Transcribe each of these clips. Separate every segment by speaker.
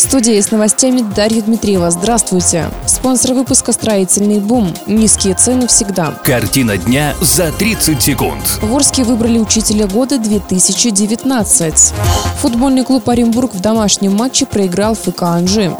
Speaker 1: В студии с новостями Дарья Дмитриева. Здравствуйте. Спонсор выпуска «Строительный бум». Низкие цены всегда.
Speaker 2: Картина дня за 30 секунд.
Speaker 1: В Орске выбрали учителя года 2019. Футбольный клуб Оренбург в домашнем матче проиграл ФК Анжи.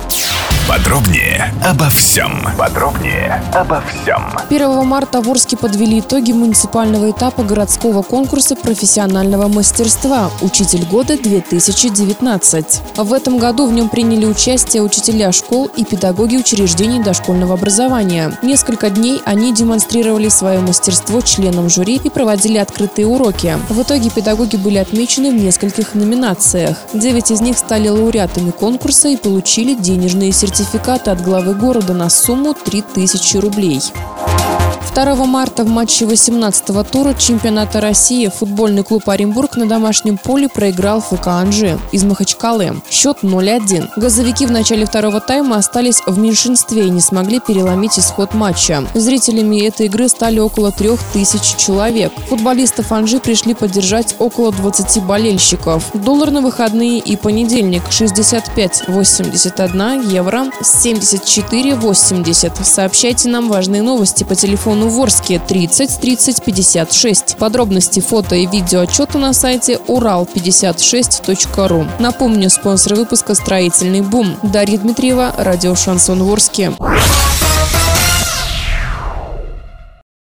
Speaker 3: Подробнее обо всем. Подробнее обо всем.
Speaker 1: 1 марта в Орске подвели итоги муниципального этапа городского конкурса профессионального мастерства «Учитель года 2019». В этом году в нем приняли участие учителя школ и педагоги учреждений дошкольного образования. Несколько дней они демонстрировали свое мастерство членам жюри и проводили открытые уроки. В итоге педагоги были отмечены в нескольких номинациях. Девять из них стали лауреатами конкурса и получили денежные сертификаты от главы города на сумму 3000 рублей. 2 марта в матче 18-го тура чемпионата России футбольный клуб Оренбург на домашнем поле проиграл ФК Анжи из Махачкалы. Счет 0-1. Газовики в начале второго тайма остались в меньшинстве и не смогли переломить исход матча. Зрителями этой игры стали около 3000 человек. Футболистов Анжи пришли поддержать около 20 болельщиков. Доллар на выходные и понедельник 65,81 евро 74,80. Сообщайте нам важные новости по телефону в Орске 30 30 56. Подробности фото и видео отчета на сайте урал56.ру. Напомню, спонсор выпуска «Строительный бум». Дарья Дмитриева, радио «Шансон Ворске».